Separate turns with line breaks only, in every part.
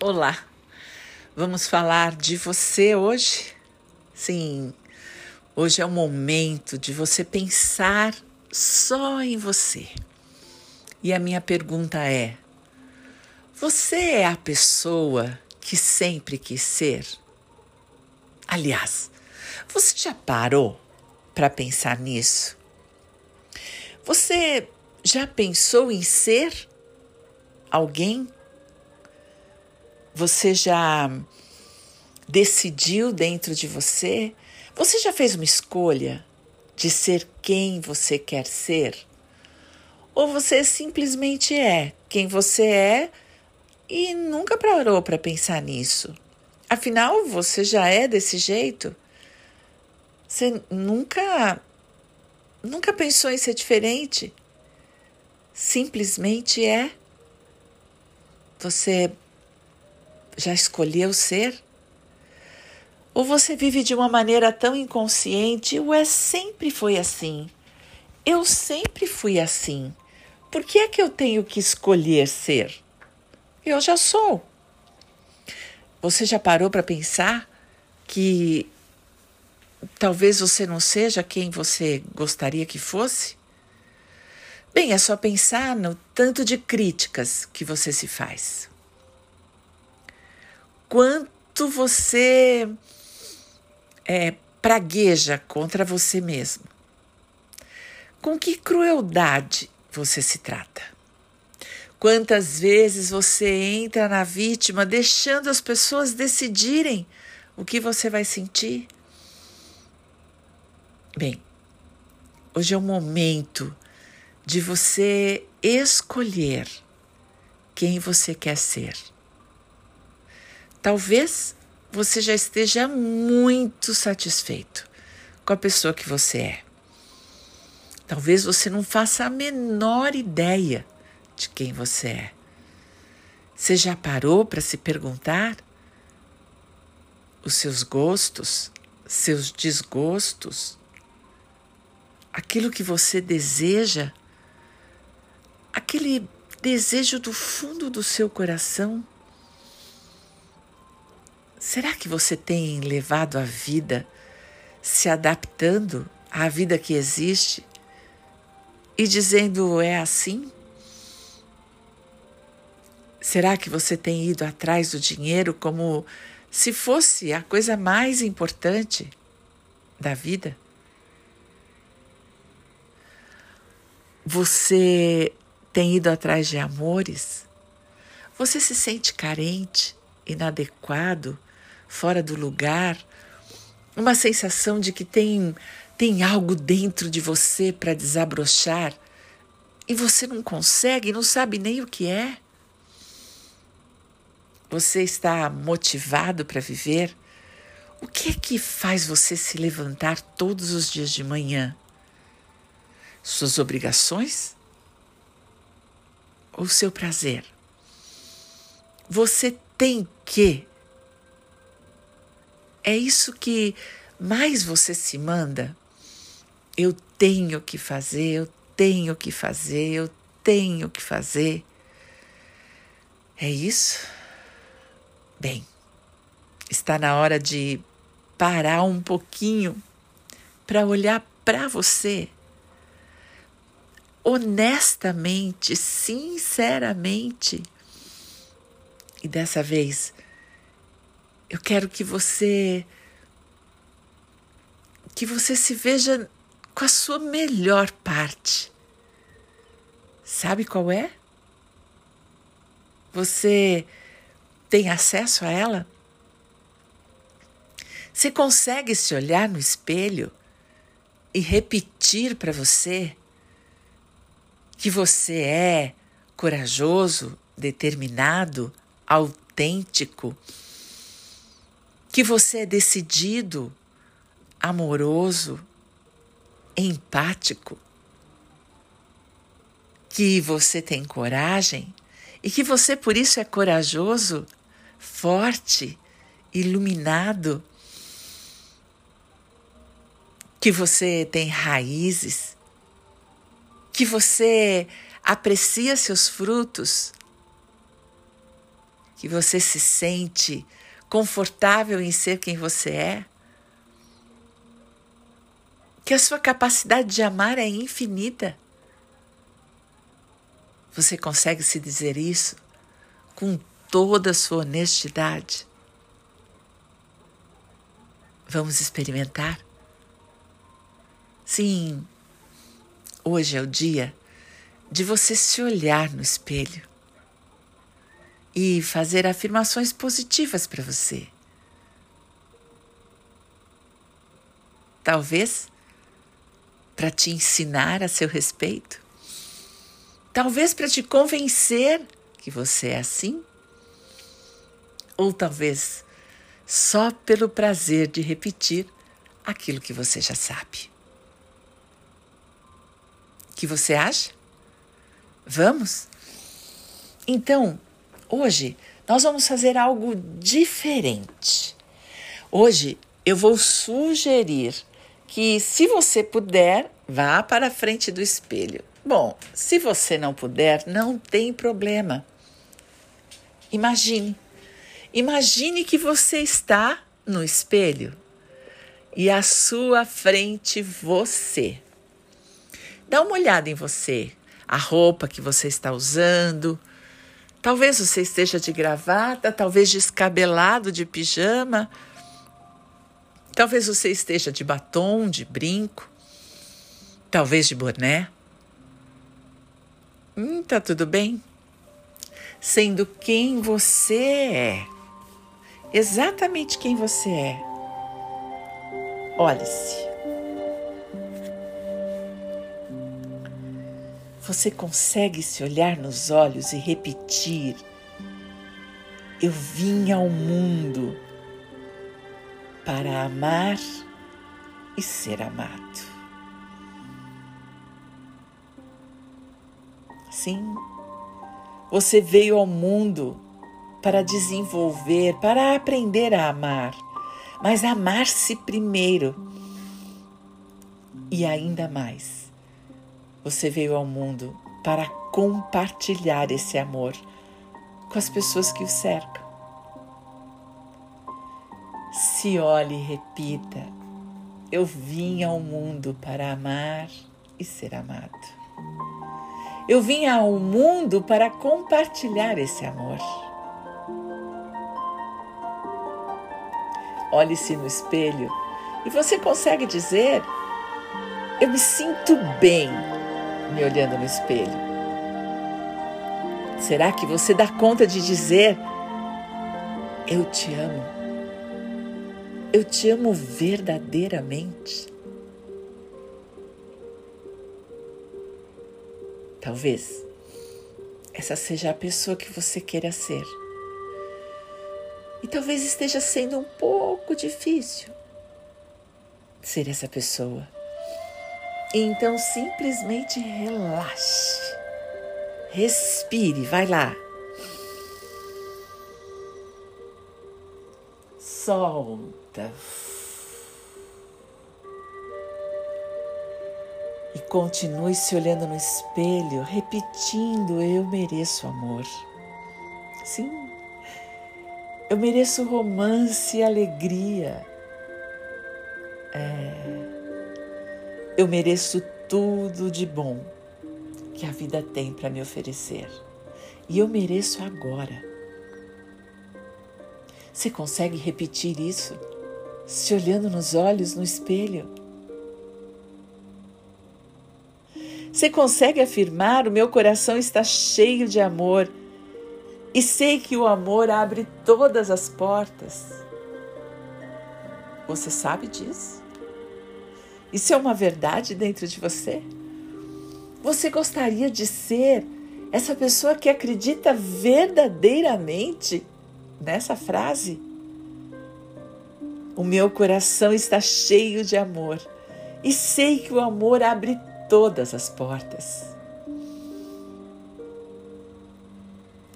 Olá, vamos falar de você hoje? Sim, hoje é o momento de você pensar só em você. E a minha pergunta é: você é a pessoa que sempre quis ser? Aliás, você já parou para pensar nisso? Você já pensou em ser alguém você já decidiu dentro de você? Você já fez uma escolha de ser quem você quer ser? Ou você simplesmente é quem você é e nunca parou para pensar nisso? Afinal, você já é desse jeito? Você nunca nunca pensou em ser diferente? Simplesmente é. Você já escolheu ser? Ou você vive de uma maneira tão inconsciente, ué, sempre foi assim. Eu sempre fui assim. Por que é que eu tenho que escolher ser? Eu já sou. Você já parou para pensar que talvez você não seja quem você gostaria que fosse? Bem, é só pensar no tanto de críticas que você se faz quanto você é, pragueja contra você mesmo. Com que crueldade você se trata? Quantas vezes você entra na vítima deixando as pessoas decidirem o que você vai sentir? Bem, hoje é o momento de você escolher quem você quer ser. Talvez você já esteja muito satisfeito com a pessoa que você é. Talvez você não faça a menor ideia de quem você é. Você já parou para se perguntar os seus gostos, seus desgostos, aquilo que você deseja, aquele desejo do fundo do seu coração? Será que você tem levado a vida se adaptando à vida que existe e dizendo é assim? Será que você tem ido atrás do dinheiro como se fosse a coisa mais importante da vida? Você tem ido atrás de amores? Você se sente carente, inadequado? Fora do lugar, uma sensação de que tem, tem algo dentro de você para desabrochar e você não consegue, não sabe nem o que é. Você está motivado para viver? O que é que faz você se levantar todos os dias de manhã? Suas obrigações? Ou seu prazer? Você tem que é isso que mais você se manda? Eu tenho que fazer, eu tenho que fazer, eu tenho que fazer. É isso? Bem, está na hora de parar um pouquinho para olhar para você honestamente, sinceramente. E dessa vez, eu quero que você que você se veja com a sua melhor parte. Sabe qual é? Você tem acesso a ela? Você consegue se olhar no espelho e repetir para você que você é corajoso, determinado, autêntico? Que você é decidido, amoroso, empático, que você tem coragem e que você por isso é corajoso, forte, iluminado, que você tem raízes, que você aprecia seus frutos que você se sente confortável em ser quem você é? Que a sua capacidade de amar é infinita? Você consegue se dizer isso com toda a sua honestidade? Vamos experimentar? Sim, hoje é o dia de você se olhar no espelho e fazer afirmações positivas para você. Talvez para te ensinar a seu respeito. Talvez para te convencer que você é assim. Ou talvez só pelo prazer de repetir aquilo que você já sabe. O que você acha? Vamos? Então, Hoje nós vamos fazer algo diferente. Hoje eu vou sugerir que, se você puder, vá para a frente do espelho. Bom, se você não puder, não tem problema. Imagine. Imagine que você está no espelho e à sua frente você. Dá uma olhada em você, a roupa que você está usando, Talvez você esteja de gravata, talvez descabelado de pijama, talvez você esteja de batom, de brinco, talvez de boné. Hum, tá tudo bem. Sendo quem você é, exatamente quem você é. Olhe-se. Você consegue se olhar nos olhos e repetir: Eu vim ao mundo para amar e ser amado. Sim, você veio ao mundo para desenvolver, para aprender a amar, mas amar-se primeiro e ainda mais você veio ao mundo para compartilhar esse amor com as pessoas que o cercam. Se olhe e repita: Eu vim ao mundo para amar e ser amado. Eu vim ao mundo para compartilhar esse amor. Olhe-se no espelho e você consegue dizer: Eu me sinto bem me olhando no espelho? Será que você dá conta de dizer: Eu te amo? Eu te amo verdadeiramente? Talvez essa seja a pessoa que você queira ser. E talvez esteja sendo um pouco difícil ser essa pessoa. Então simplesmente relaxe. Respire, vai lá. Solta. E continue se olhando no espelho, repetindo: Eu mereço amor. Sim, eu mereço romance e alegria. É. Eu mereço tudo de bom que a vida tem para me oferecer. E eu mereço agora. Você consegue repetir isso se olhando nos olhos no espelho? Você consegue afirmar: o meu coração está cheio de amor e sei que o amor abre todas as portas? Você sabe disso? Isso é uma verdade dentro de você? Você gostaria de ser essa pessoa que acredita verdadeiramente nessa frase? O meu coração está cheio de amor e sei que o amor abre todas as portas.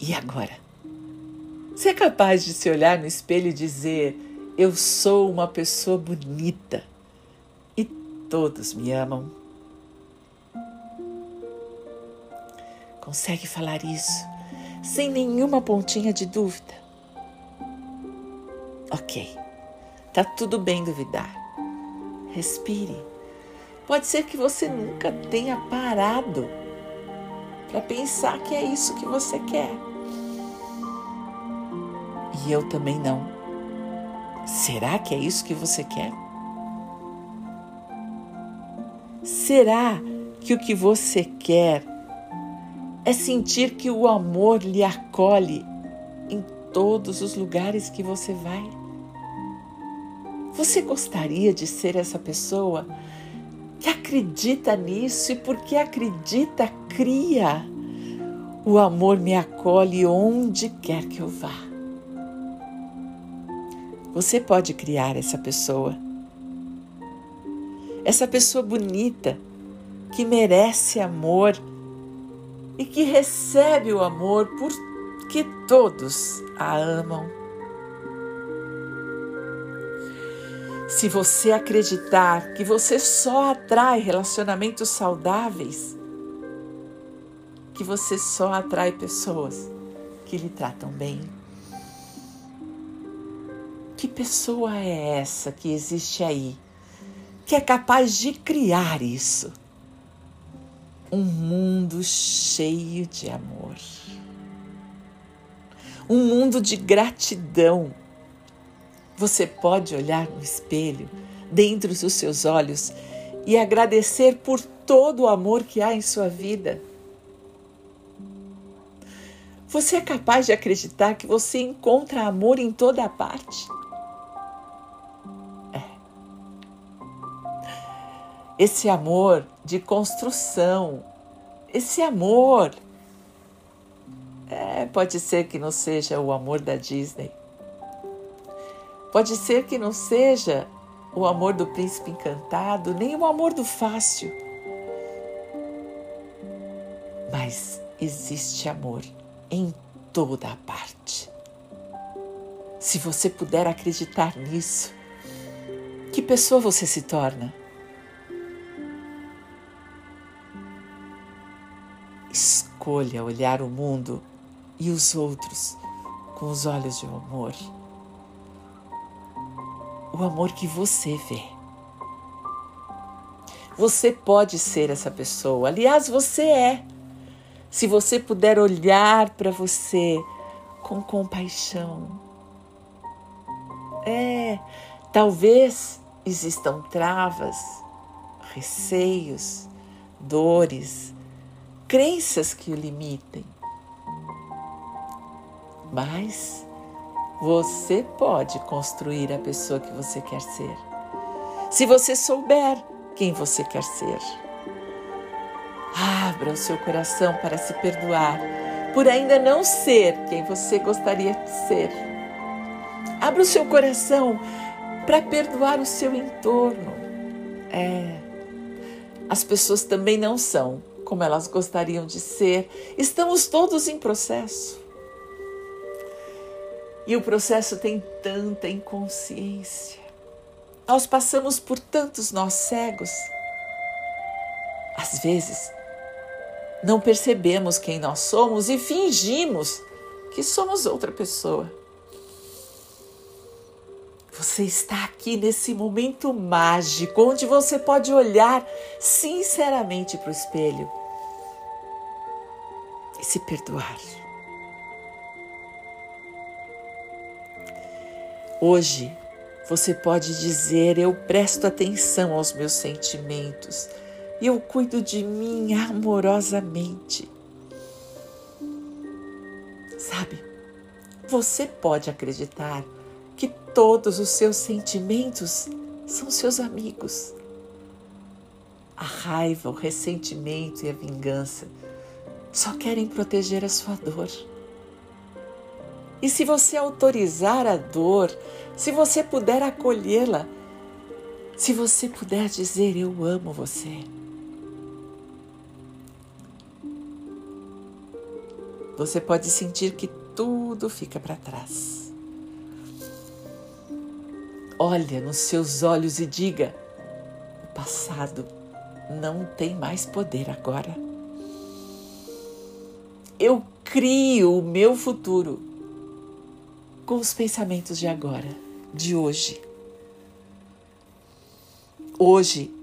E agora? Você é capaz de se olhar no espelho e dizer: Eu sou uma pessoa bonita Todos me amam. Consegue falar isso sem nenhuma pontinha de dúvida? Ok, tá tudo bem duvidar. Respire. Pode ser que você nunca tenha parado para pensar que é isso que você quer. E eu também não. Será que é isso que você quer? Será que o que você quer é sentir que o amor lhe acolhe em todos os lugares que você vai? Você gostaria de ser essa pessoa que acredita nisso e porque acredita, cria? O amor me acolhe onde quer que eu vá. Você pode criar essa pessoa essa pessoa bonita que merece amor e que recebe o amor porque todos a amam. Se você acreditar que você só atrai relacionamentos saudáveis, que você só atrai pessoas que lhe tratam bem. Que pessoa é essa que existe aí? Que é capaz de criar isso. Um mundo cheio de amor. Um mundo de gratidão. Você pode olhar no espelho, dentro dos seus olhos, e agradecer por todo o amor que há em sua vida. Você é capaz de acreditar que você encontra amor em toda parte? Esse amor de construção, esse amor. É, pode ser que não seja o amor da Disney. Pode ser que não seja o amor do príncipe encantado, nem o amor do fácil. Mas existe amor em toda a parte. Se você puder acreditar nisso, que pessoa você se torna? Escolha olhar o mundo e os outros com os olhos de amor. O amor que você vê. Você pode ser essa pessoa. Aliás, você é. Se você puder olhar para você com compaixão. É, talvez existam travas, receios, dores, crenças que o limitem. Mas você pode construir a pessoa que você quer ser. Se você souber quem você quer ser. Abra o seu coração para se perdoar por ainda não ser quem você gostaria de ser. Abra o seu coração para perdoar o seu entorno. É. As pessoas também não são como elas gostariam de ser. Estamos todos em processo. E o processo tem tanta inconsciência. Nós passamos por tantos nós cegos. Às vezes, não percebemos quem nós somos e fingimos que somos outra pessoa. Você está aqui nesse momento mágico onde você pode olhar sinceramente para o espelho se perdoar. Hoje você pode dizer: Eu presto atenção aos meus sentimentos e eu cuido de mim amorosamente. Sabe, você pode acreditar que todos os seus sentimentos são seus amigos. A raiva, o ressentimento e a vingança só querem proteger a sua dor. E se você autorizar a dor, se você puder acolhê-la, se você puder dizer eu amo você, você pode sentir que tudo fica para trás. Olha nos seus olhos e diga: o passado não tem mais poder agora. Eu crio o meu futuro com os pensamentos de agora, de hoje. Hoje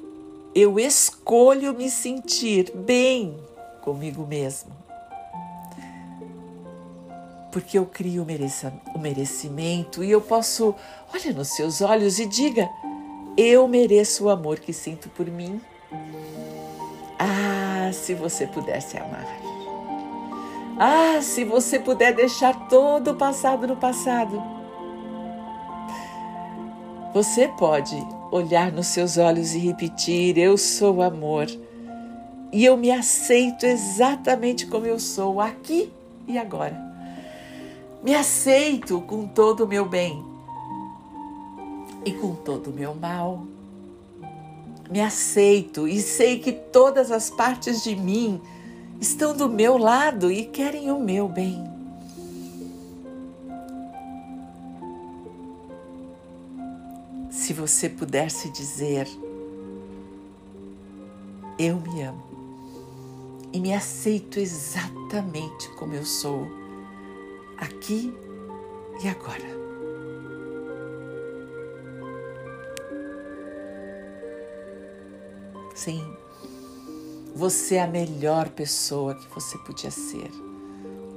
eu escolho me sentir bem comigo mesmo. Porque eu crio o merecimento e eu posso, olha nos seus olhos e diga: eu mereço o amor que sinto por mim. Ah, se você pudesse amar. Ah, se você puder deixar todo o passado no passado. Você pode olhar nos seus olhos e repetir: Eu sou amor. E eu me aceito exatamente como eu sou, aqui e agora. Me aceito com todo o meu bem e com todo o meu mal. Me aceito e sei que todas as partes de mim estão do meu lado e querem o meu bem. Se você pudesse dizer, eu me amo e me aceito exatamente como eu sou, aqui e agora. Sim, você é a melhor pessoa que você podia ser,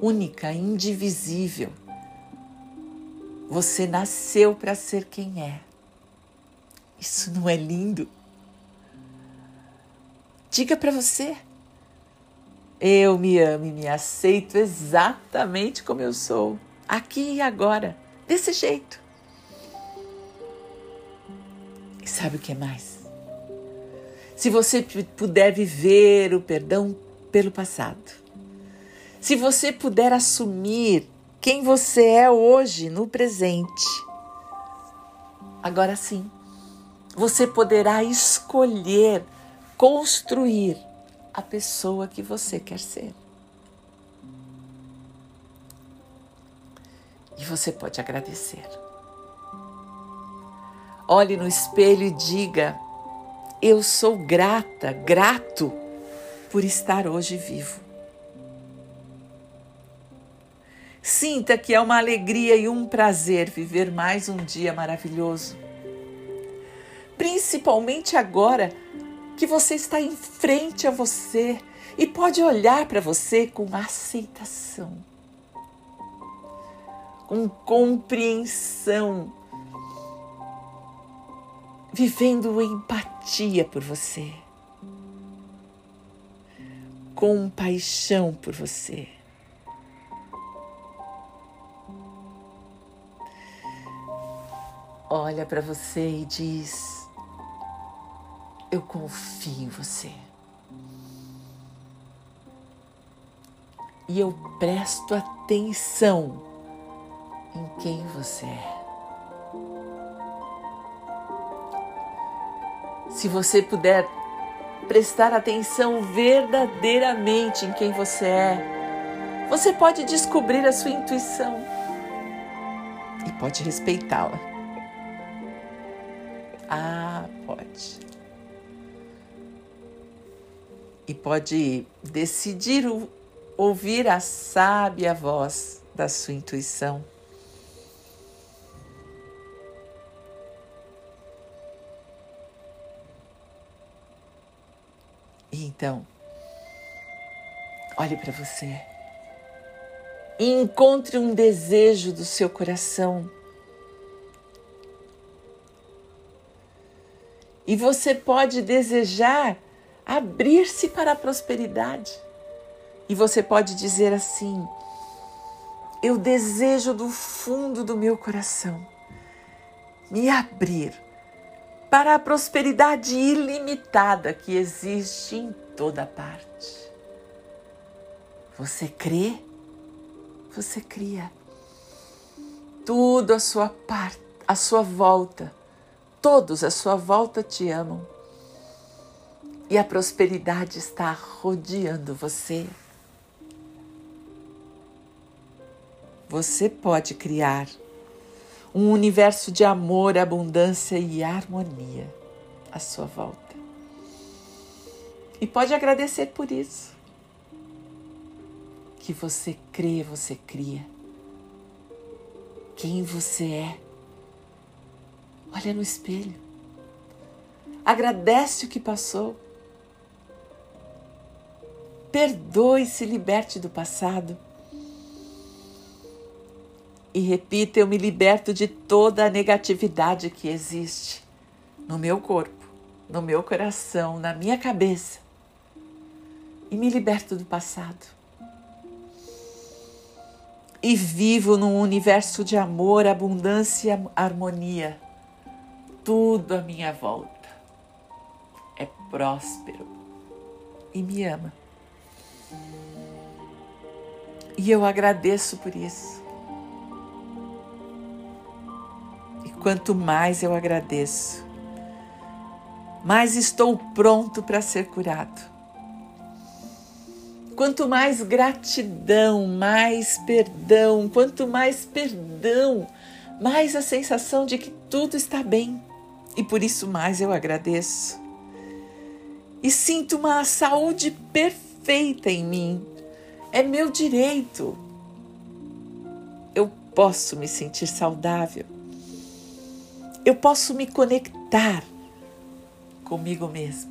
única, indivisível. Você nasceu para ser quem é. Isso não é lindo? Diga para você. Eu me amo e me aceito exatamente como eu sou, aqui e agora, desse jeito. E sabe o que mais? Se você puder viver o perdão pelo passado, se você puder assumir quem você é hoje no presente, agora sim, você poderá escolher construir a pessoa que você quer ser. E você pode agradecer. Olhe no espelho e diga: eu sou grata, grato por estar hoje vivo. Sinta que é uma alegria e um prazer viver mais um dia maravilhoso. Principalmente agora que você está em frente a você e pode olhar para você com aceitação, com compreensão vivendo empatia por você, compaixão por você. Olha para você e diz: Eu confio em você. E eu presto atenção em quem você é. Se você puder prestar atenção verdadeiramente em quem você é, você pode descobrir a sua intuição e pode respeitá-la. Ah, pode. E pode decidir ouvir a sábia voz da sua intuição. Então, olhe para você e encontre um desejo do seu coração. E você pode desejar abrir-se para a prosperidade. E você pode dizer assim: Eu desejo do fundo do meu coração me abrir para a prosperidade ilimitada que existe em toda parte. Você crê, você cria. Tudo à sua parte, à sua volta, todos à sua volta te amam. E a prosperidade está rodeando você. Você pode criar um universo de amor, abundância e harmonia à sua volta. E pode agradecer por isso. que você crê, você cria. Quem você é. Olha no espelho. Agradece o que passou. Perdoe, se liberte do passado. E repita: eu me liberto de toda a negatividade que existe no meu corpo, no meu coração, na minha cabeça. E me liberto do passado e vivo num universo de amor, abundância e harmonia. Tudo à minha volta é próspero e me ama. E eu agradeço por isso. E quanto mais eu agradeço, mais estou pronto para ser curado Quanto mais gratidão, mais perdão, quanto mais perdão, mais a sensação de que tudo está bem. E por isso mais eu agradeço. E sinto uma saúde perfeita em mim. É meu direito. Eu posso me sentir saudável. Eu posso me conectar comigo mesmo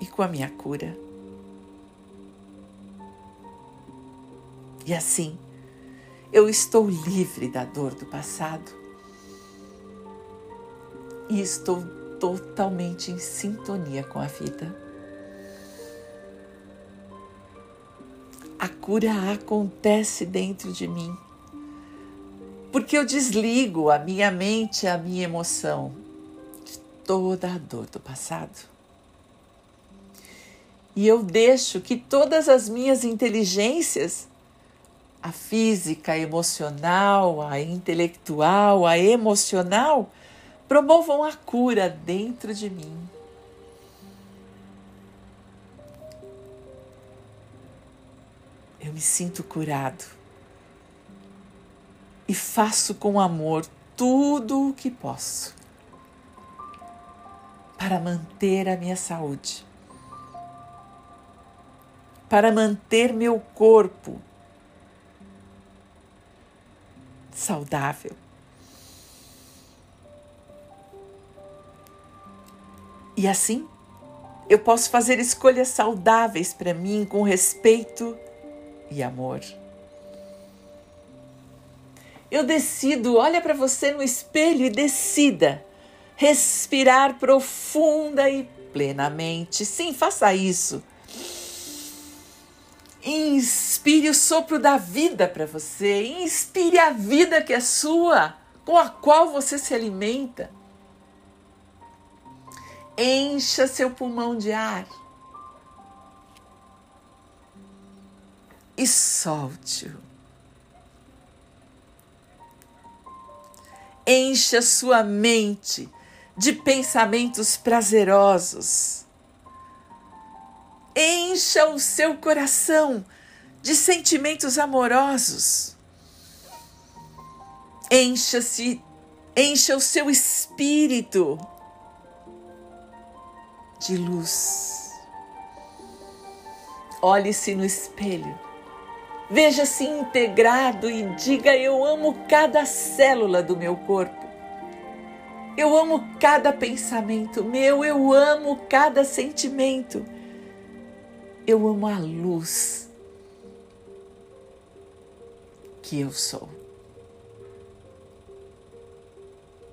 e com a minha cura. E assim, eu estou livre da dor do passado e estou totalmente em sintonia com a vida. A cura acontece dentro de mim, porque eu desligo a minha mente, a minha emoção de toda a dor do passado. E eu deixo que todas as minhas inteligências a física, a emocional, a intelectual, a emocional, promovam a cura dentro de mim. Eu me sinto curado e faço com amor tudo o que posso para manter a minha saúde, para manter meu corpo saudável. E assim, eu posso fazer escolhas saudáveis para mim com respeito e amor. Eu decido, olha para você no espelho e decida respirar profunda e plenamente. Sim, faça isso. Inspire o sopro da vida para você. Inspire a vida que é sua, com a qual você se alimenta. Encha seu pulmão de ar. E solte-o. Encha sua mente de pensamentos prazerosos encha o seu coração de sentimentos amorosos. Encha-se, encha o seu espírito de luz. Olhe-se no espelho. Veja-se integrado e diga: Eu amo cada célula do meu corpo. Eu amo cada pensamento meu, eu amo cada sentimento. Eu amo a luz que eu sou.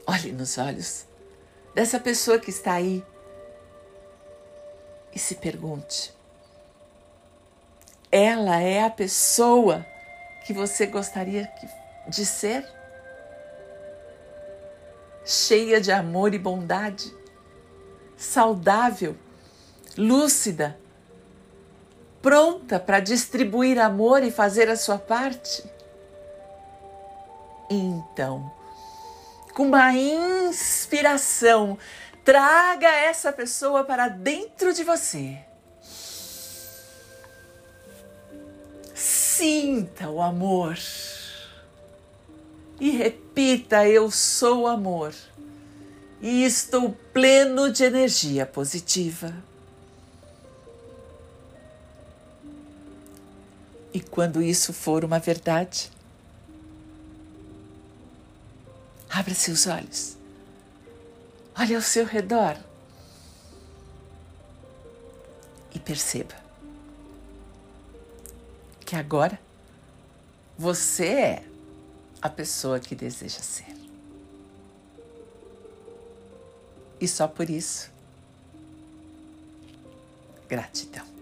Olhe nos olhos dessa pessoa que está aí e se pergunte: ela é a pessoa que você gostaria de ser? Cheia de amor e bondade, saudável, lúcida pronta para distribuir amor e fazer a sua parte? Então, com uma inspiração, traga essa pessoa para dentro de você. Sinta o amor e repita: Eu sou amor e estou pleno de energia positiva. E quando isso for uma verdade, abra seus olhos. Olhe ao seu redor e perceba que agora você é a pessoa que deseja ser. E só por isso, gratidão.